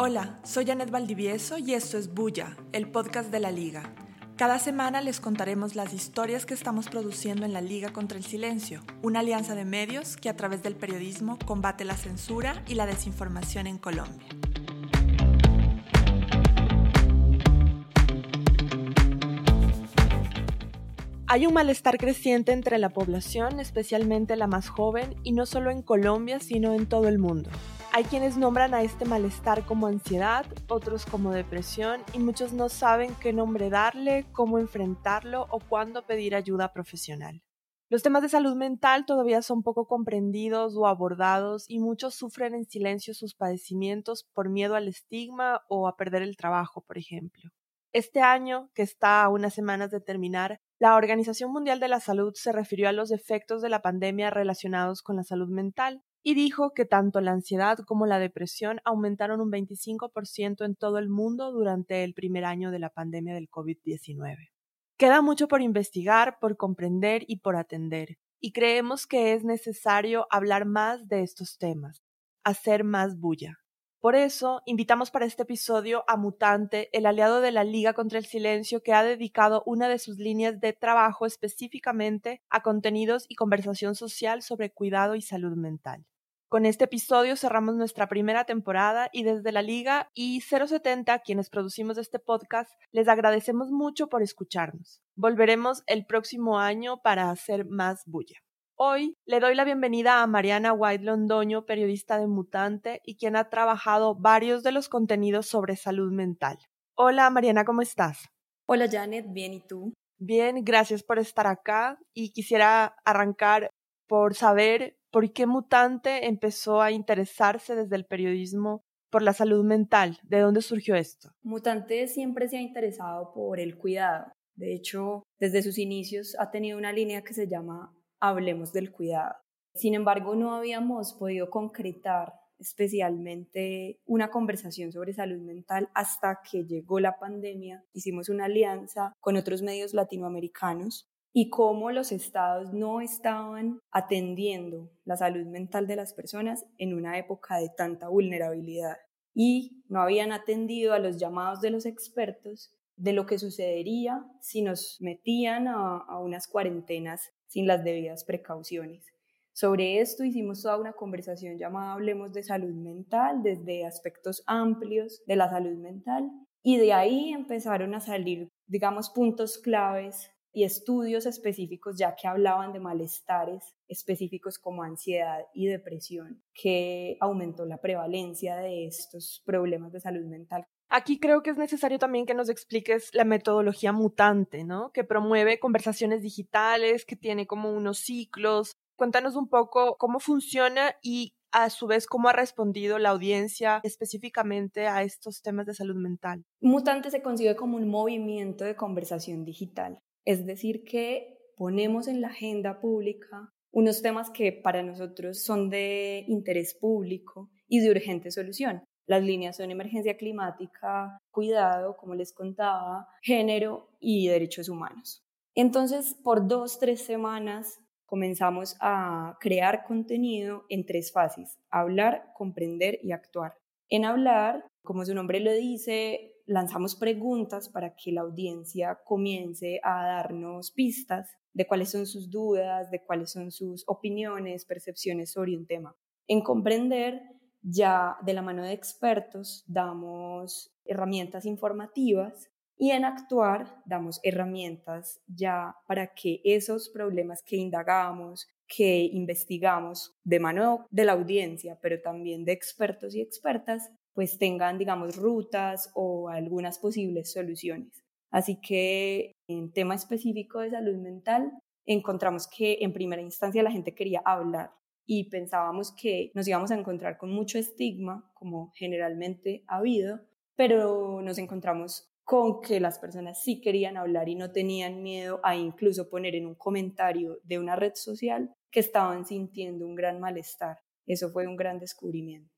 Hola, soy Janet Valdivieso y esto es Bulla, el podcast de la Liga. Cada semana les contaremos las historias que estamos produciendo en la Liga contra el Silencio, una alianza de medios que a través del periodismo combate la censura y la desinformación en Colombia. Hay un malestar creciente entre la población, especialmente la más joven, y no solo en Colombia, sino en todo el mundo. Hay quienes nombran a este malestar como ansiedad, otros como depresión, y muchos no saben qué nombre darle, cómo enfrentarlo o cuándo pedir ayuda profesional. Los temas de salud mental todavía son poco comprendidos o abordados y muchos sufren en silencio sus padecimientos por miedo al estigma o a perder el trabajo, por ejemplo. Este año, que está a unas semanas de terminar, la Organización Mundial de la Salud se refirió a los efectos de la pandemia relacionados con la salud mental y dijo que tanto la ansiedad como la depresión aumentaron un 25% en todo el mundo durante el primer año de la pandemia del COVID-19. Queda mucho por investigar, por comprender y por atender, y creemos que es necesario hablar más de estos temas, hacer más bulla. Por eso, invitamos para este episodio a Mutante, el aliado de la Liga contra el Silencio, que ha dedicado una de sus líneas de trabajo específicamente a contenidos y conversación social sobre cuidado y salud mental. Con este episodio cerramos nuestra primera temporada y desde la Liga y 070, quienes producimos este podcast, les agradecemos mucho por escucharnos. Volveremos el próximo año para hacer más bulla. Hoy le doy la bienvenida a Mariana White Londoño, periodista de Mutante y quien ha trabajado varios de los contenidos sobre salud mental. Hola Mariana, ¿cómo estás? Hola Janet, bien, ¿y tú? Bien, gracias por estar acá y quisiera arrancar por saber por qué Mutante empezó a interesarse desde el periodismo por la salud mental. ¿De dónde surgió esto? Mutante siempre se ha interesado por el cuidado. De hecho, desde sus inicios ha tenido una línea que se llama hablemos del cuidado. Sin embargo, no habíamos podido concretar especialmente una conversación sobre salud mental hasta que llegó la pandemia. Hicimos una alianza con otros medios latinoamericanos y cómo los estados no estaban atendiendo la salud mental de las personas en una época de tanta vulnerabilidad y no habían atendido a los llamados de los expertos de lo que sucedería si nos metían a, a unas cuarentenas sin las debidas precauciones. Sobre esto hicimos toda una conversación llamada Hablemos de salud mental, desde aspectos amplios de la salud mental, y de ahí empezaron a salir, digamos, puntos claves y estudios específicos ya que hablaban de malestares específicos como ansiedad y depresión, que aumentó la prevalencia de estos problemas de salud mental. Aquí creo que es necesario también que nos expliques la metodología mutante, ¿no? Que promueve conversaciones digitales, que tiene como unos ciclos. Cuéntanos un poco cómo funciona y a su vez cómo ha respondido la audiencia específicamente a estos temas de salud mental. Mutante se concibe como un movimiento de conversación digital, es decir, que ponemos en la agenda pública unos temas que para nosotros son de interés público y de urgente solución. Las líneas son emergencia climática, cuidado, como les contaba, género y derechos humanos. Entonces, por dos, tres semanas comenzamos a crear contenido en tres fases, hablar, comprender y actuar. En hablar, como su nombre lo dice, lanzamos preguntas para que la audiencia comience a darnos pistas de cuáles son sus dudas, de cuáles son sus opiniones, percepciones sobre un tema. En comprender, ya de la mano de expertos damos herramientas informativas y en actuar damos herramientas ya para que esos problemas que indagamos, que investigamos de mano de la audiencia, pero también de expertos y expertas, pues tengan, digamos, rutas o algunas posibles soluciones. Así que en tema específico de salud mental, encontramos que en primera instancia la gente quería hablar y pensábamos que nos íbamos a encontrar con mucho estigma, como generalmente ha habido, pero nos encontramos con que las personas sí querían hablar y no tenían miedo a incluso poner en un comentario de una red social que estaban sintiendo un gran malestar. Eso fue un gran descubrimiento.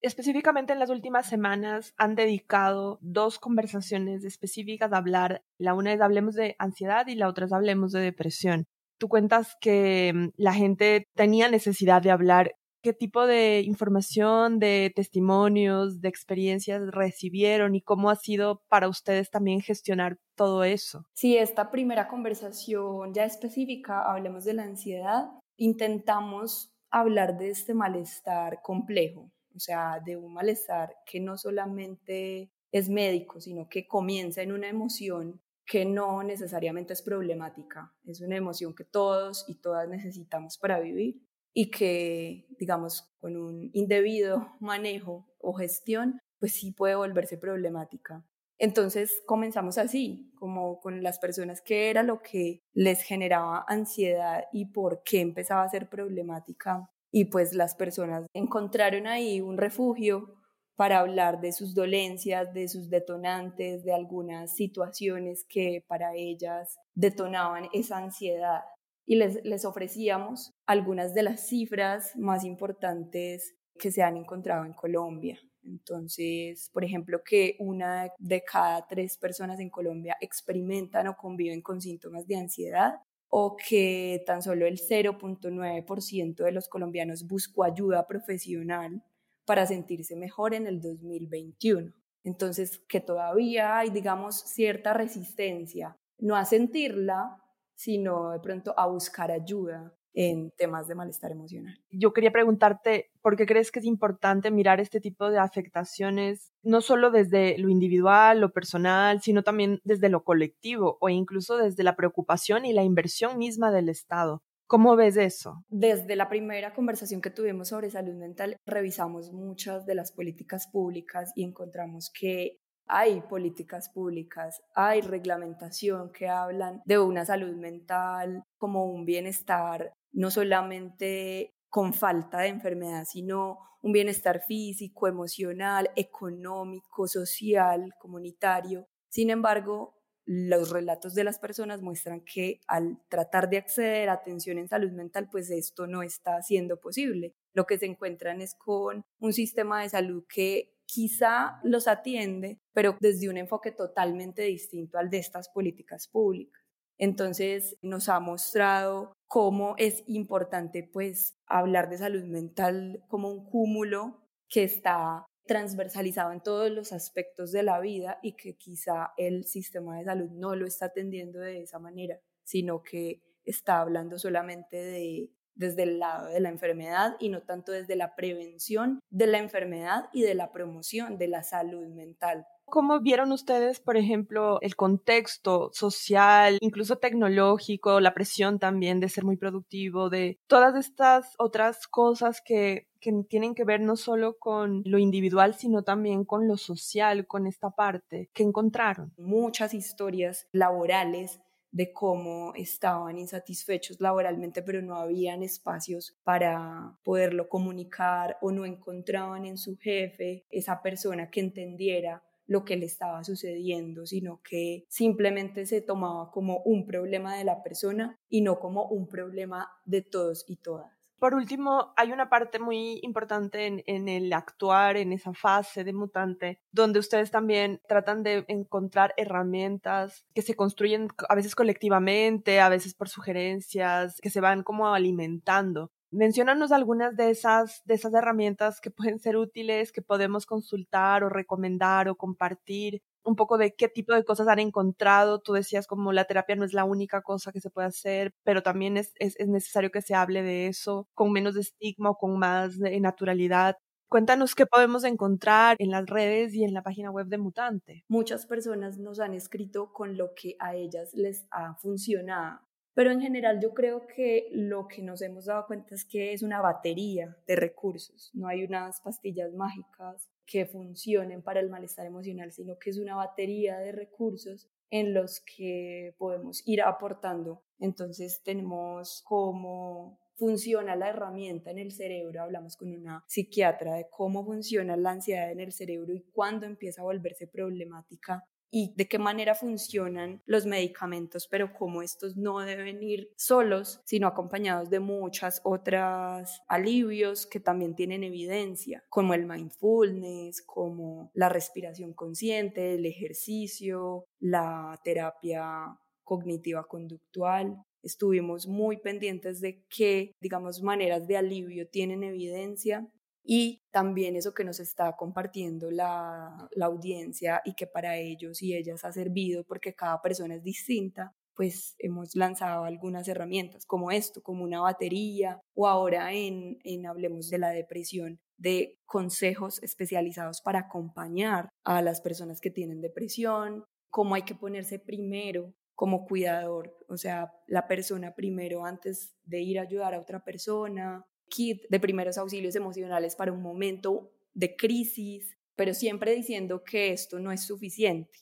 Específicamente en las últimas semanas han dedicado dos conversaciones específicas a hablar. La una es hablemos de ansiedad y la otra es hablemos de depresión tú cuentas que mm, la gente tenía necesidad de hablar. qué tipo de información, de testimonios, de experiencias recibieron y cómo ha sido para ustedes también gestionar todo eso. Sí, esta primera conversación ya específica, hablemos de la ansiedad, intentamos hablar de este malestar complejo, o sea, de un malestar que no solamente es médico, sino que comienza en una emoción que no necesariamente es problemática, es una emoción que todos y todas necesitamos para vivir y que, digamos, con un indebido manejo o gestión, pues sí puede volverse problemática. Entonces comenzamos así, como con las personas que era lo que les generaba ansiedad y por qué empezaba a ser problemática. Y pues las personas encontraron ahí un refugio para hablar de sus dolencias, de sus detonantes, de algunas situaciones que para ellas detonaban esa ansiedad. Y les, les ofrecíamos algunas de las cifras más importantes que se han encontrado en Colombia. Entonces, por ejemplo, que una de cada tres personas en Colombia experimentan o conviven con síntomas de ansiedad o que tan solo el 0.9% de los colombianos buscó ayuda profesional para sentirse mejor en el 2021. Entonces, que todavía hay, digamos, cierta resistencia, no a sentirla, sino de pronto a buscar ayuda en temas de malestar emocional. Yo quería preguntarte, ¿por qué crees que es importante mirar este tipo de afectaciones, no solo desde lo individual, lo personal, sino también desde lo colectivo o incluso desde la preocupación y la inversión misma del Estado? ¿Cómo ves eso? Desde la primera conversación que tuvimos sobre salud mental, revisamos muchas de las políticas públicas y encontramos que hay políticas públicas, hay reglamentación que hablan de una salud mental como un bienestar no solamente con falta de enfermedad, sino un bienestar físico, emocional, económico, social, comunitario. Sin embargo, los relatos de las personas muestran que al tratar de acceder a atención en salud mental, pues esto no está siendo posible. Lo que se encuentran es con un sistema de salud que quizá los atiende, pero desde un enfoque totalmente distinto al de estas políticas públicas. Entonces nos ha mostrado cómo es importante pues hablar de salud mental como un cúmulo que está transversalizado en todos los aspectos de la vida y que quizá el sistema de salud no lo está atendiendo de esa manera, sino que está hablando solamente de desde el lado de la enfermedad y no tanto desde la prevención de la enfermedad y de la promoción de la salud mental. ¿Cómo vieron ustedes, por ejemplo, el contexto social, incluso tecnológico, la presión también de ser muy productivo, de todas estas otras cosas que, que tienen que ver no solo con lo individual, sino también con lo social, con esta parte que encontraron? Muchas historias laborales de cómo estaban insatisfechos laboralmente, pero no habían espacios para poderlo comunicar o no encontraban en su jefe esa persona que entendiera lo que le estaba sucediendo, sino que simplemente se tomaba como un problema de la persona y no como un problema de todos y todas. Por último, hay una parte muy importante en, el actuar en esa fase de mutante, donde ustedes también tratan de encontrar herramientas que se construyen a veces colectivamente, a veces por sugerencias, que se van como alimentando. Menciónanos algunas de esas, de esas herramientas que pueden ser útiles, que podemos consultar o recomendar o compartir un poco de qué tipo de cosas han encontrado. Tú decías como la terapia no es la única cosa que se puede hacer, pero también es, es, necesario que se hable de eso con menos estigma o con más naturalidad. Cuéntanos qué podemos encontrar en las redes y en la página web de Mutante. Muchas personas nos han escrito con lo que a ellas les ha funcionado, pero en general yo creo que lo que nos hemos dado cuenta es que es una batería de recursos, no hay unas pastillas mágicas que funcionen para el malestar emocional, sino que es una batería de recursos en los que podemos ir aportando. Entonces tenemos cómo funciona la herramienta en el cerebro, hablamos con una psiquiatra de cómo funciona la ansiedad en el cerebro y cuándo empieza a volverse problemática y de qué manera funcionan los medicamentos, pero cómo estos no deben ir solos, sino acompañados de muchas otras alivios que también tienen evidencia, como el mindfulness, como la respiración consciente, el ejercicio, la terapia cognitiva conductual. estuvimos muy pendientes de qué, digamos, maneras de alivio tienen evidencia y también eso que nos está compartiendo la, audiencia y que para ellos y ellas ha servido porque cada persona es distinta, pues hemos lanzado algunas herramientas como esto, como una batería o ahora en, en Hablemos de la Depresión, de consejos especializados para acompañar a las personas que tienen depresión, cómo hay que ponerse primero como cuidador, o sea, la persona primero antes de ir a ayudar a otra persona, kit de primeros auxilios emocionales para un momento de crisis, pero siempre diciendo que esto no es suficiente,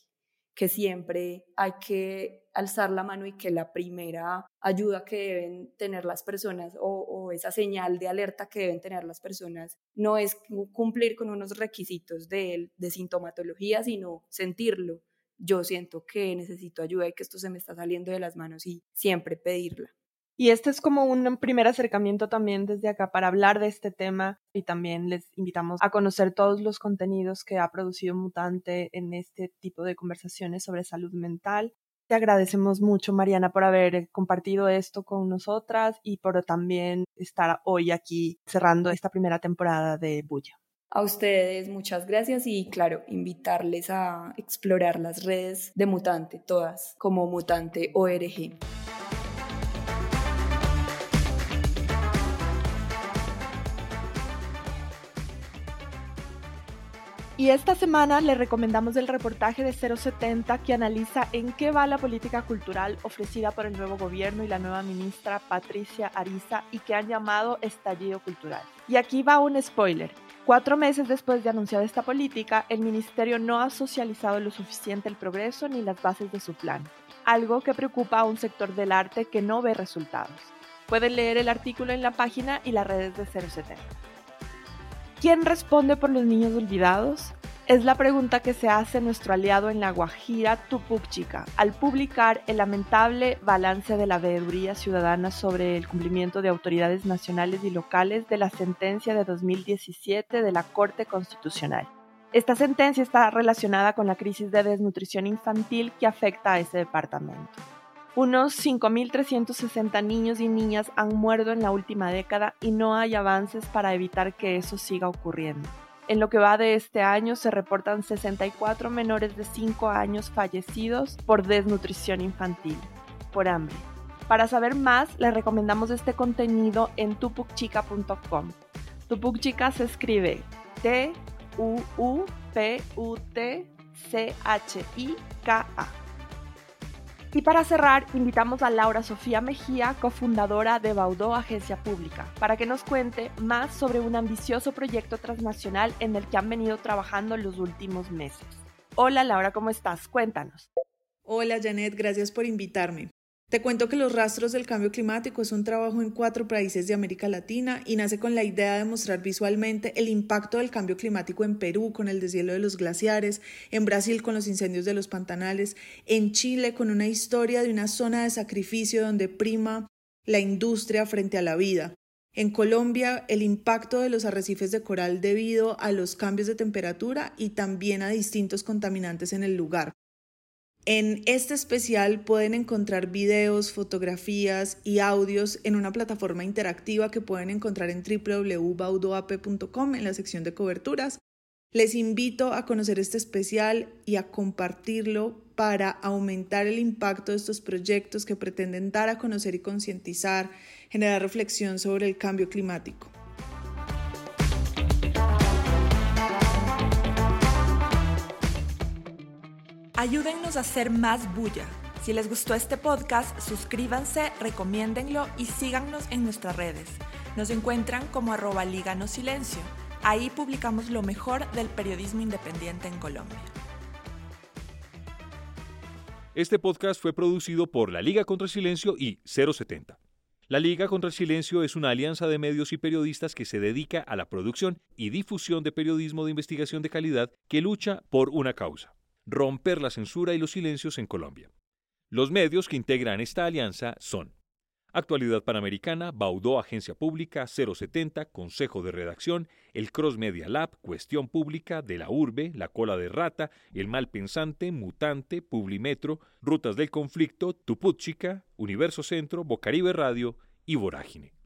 que siempre hay que alzar la mano y que la primera ayuda que deben tener las personas o, esa señal de alerta que deben tener las personas no es cumplir con unos requisitos de, de sintomatología, sino sentirlo. Yo siento que necesito ayuda y que esto se me está saliendo de las manos y siempre pedirla. Y este es como un primer acercamiento también desde acá para hablar de este tema y también les invitamos a conocer todos los contenidos que ha producido Mutante en este tipo de conversaciones sobre salud mental. Te agradecemos mucho, Mariana, por haber compartido esto con nosotras y por también estar hoy aquí cerrando esta primera temporada de Bulla. A ustedes muchas gracias y claro, invitarles a explorar las redes de Mutante, todas como Mutante ORG. Y esta semana le recomendamos el reportaje de 070 que analiza en qué va la política cultural ofrecida por el nuevo gobierno y la nueva ministra Patricia Ariza y que han llamado estallido cultural. Y aquí va un spoiler. Cuatro meses después de anunciar esta política, el ministerio no ha socializado lo suficiente el progreso ni las bases de su plan, algo que preocupa a un sector del arte que no ve resultados. Pueden leer el artículo en la página y las redes de 070. ¿Quién responde por los niños olvidados? Es la pregunta que se hace nuestro aliado en la Guajira, Tupuc Chica, al publicar el lamentable balance de la veeduría ciudadana sobre el cumplimiento de autoridades nacionales y locales de la sentencia de 2017 de la Corte Constitucional. Esta sentencia está relacionada con la crisis de desnutrición infantil que afecta a ese departamento. Unos 5.360 niños y niñas han muerto en la última década y no hay avances para evitar que eso siga ocurriendo. En lo que va de este año se reportan 64 menores de 5 años fallecidos por desnutrición infantil, por hambre. Para saber más, les recomendamos este contenido en tupucchica.com. Tupucchica se escribe T-U-U-P-U-T-C-H-I-K-A. Y para cerrar, invitamos a Laura Sofía Mejía, cofundadora de Baudó Agencia Pública, para que nos cuente más sobre un ambicioso proyecto transnacional en el que han venido trabajando los últimos meses. Hola Laura, ¿cómo estás? Cuéntanos. Hola Janet, gracias por invitarme. Te cuento que Los Rastros del Cambio Climático es un trabajo en cuatro países de América Latina y nace con la idea de mostrar visualmente el impacto del cambio climático en Perú con el deshielo de los glaciares, en Brasil con los incendios de los pantanales, en Chile con una historia de una zona de sacrificio donde prima la industria frente a la vida. En Colombia, el impacto de los arrecifes de coral debido a los cambios de temperatura y también a distintos contaminantes en el lugar. En este especial pueden encontrar videos, fotografías y audios en una plataforma interactiva que pueden encontrar en www.baudoap.com en la sección de coberturas. Les invito a conocer este especial y a compartirlo para aumentar el impacto de estos proyectos que pretenden dar a conocer y concientizar, generar reflexión sobre el cambio climático. Ayúdennos a hacer más bulla. Si les gustó este podcast, suscríbanse, recomiéndenlo y síganos en nuestras redes. Nos encuentran como arroba Liga No Silencio. Ahí publicamos lo mejor del periodismo independiente en Colombia. Este podcast fue producido por la Liga contra el Silencio y 070. La Liga contra el Silencio es una alianza de medios y periodistas que se dedica a la producción y difusión de periodismo de investigación de calidad que lucha por una causa romper la censura y los silencios en Colombia. Los medios que integran esta alianza son Actualidad Panamericana, Baudó Agencia Pública 070, Consejo de Redacción, el Cross Media Lab, Cuestión Pública, de la Urbe, La Cola de Rata, El Mal Pensante, Mutante, Publimetro, Rutas del Conflicto, Tuputchica, Universo Centro, Bocaribe Radio y Vorágine.